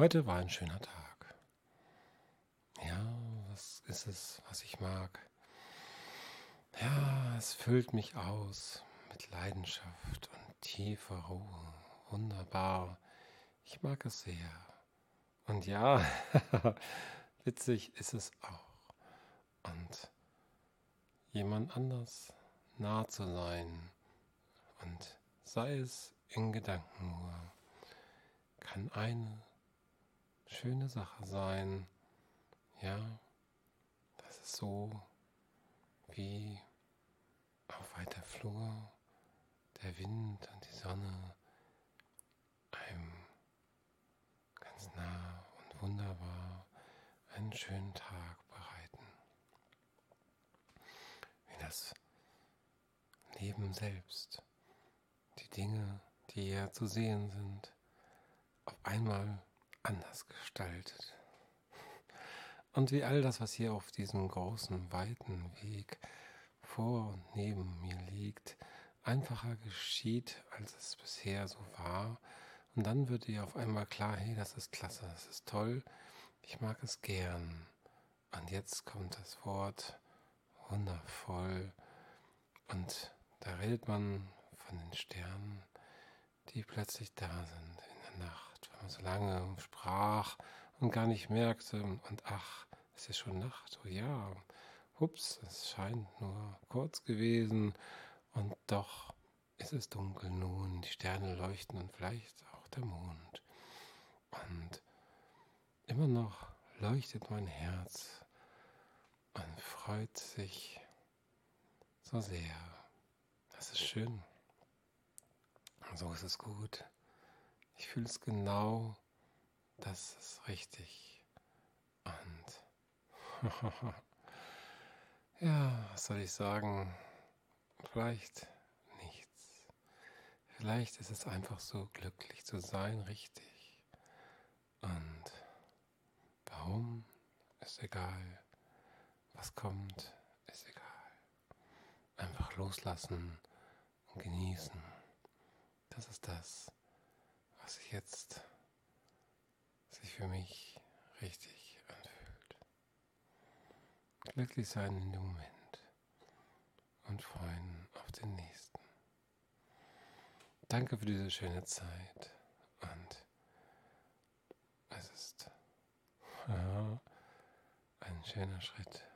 Heute war ein schöner Tag. Ja, was ist es, was ich mag? Ja, es füllt mich aus mit Leidenschaft und tiefer Ruhe. Wunderbar. Ich mag es sehr. Und ja, witzig ist es auch. Und jemand anders nah zu sein und sei es in Gedanken nur, kann eine schöne Sache sein. Ja, das ist so wie auf weiter Flur der Wind und die Sonne einem ganz nah und wunderbar einen schönen Tag bereiten. Wie das Leben selbst, die Dinge, die ja zu sehen sind, auf einmal anders gestaltet. Und wie all das, was hier auf diesem großen, weiten Weg vor und neben mir liegt, einfacher geschieht, als es bisher so war. Und dann wird dir auf einmal klar, hey, das ist klasse, das ist toll, ich mag es gern. Und jetzt kommt das Wort wundervoll. Und da redet man von den Sternen, die plötzlich da sind in der Nacht so lange sprach und gar nicht merkte, und ach, es ist schon Nacht, oh ja, ups, es scheint nur kurz gewesen, und doch ist es dunkel nun, die Sterne leuchten und vielleicht auch der Mond. Und immer noch leuchtet mein Herz und freut sich so sehr. Das ist schön. So ist es gut. Ich fühle es genau, das ist richtig. Und ja, was soll ich sagen? Vielleicht nichts. Vielleicht ist es einfach so glücklich zu sein, richtig. Und warum ist egal. Was kommt, ist egal. Einfach loslassen und genießen. Das ist das jetzt sich für mich richtig anfühlt. Glücklich sein in dem Moment und freuen auf den nächsten. Danke für diese schöne Zeit und es ist ein schöner Schritt